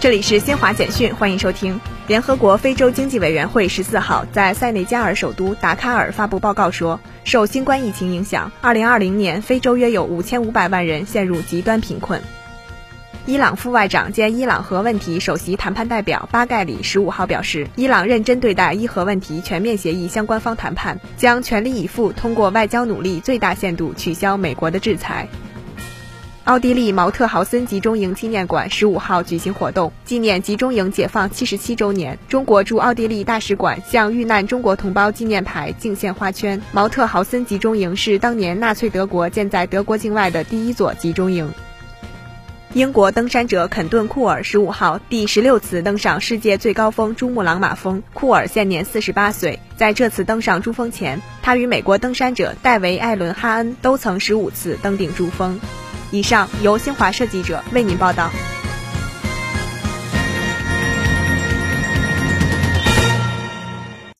这里是新华简讯，欢迎收听。联合国非洲经济委员会十四号在塞内加尔首都达喀尔发布报告说，受新冠疫情影响，二零二零年非洲约有五千五百万人陷入极端贫困。伊朗副外长兼伊朗核问题首席谈判代表巴盖里十五号表示，伊朗认真对待伊核问题全面协议相关方谈判，将全力以赴通过外交努力最大限度取消美国的制裁。奥地利毛特豪森集中营纪念馆十五号举行活动，纪念集中营解放七十七周年。中国驻奥地利大使馆向遇难中国同胞纪念牌敬献花圈。毛特豪森集中营是当年纳粹德国建在德国境外的第一座集中营。英国登山者肯顿·库尔十五号第十六次登上世界最高峰珠穆朗玛峰。库尔现年四十八岁，在这次登上珠峰前，他与美国登山者戴维·艾伦·哈恩都曾十五次登顶珠峰。以上由新华社记者为您报道。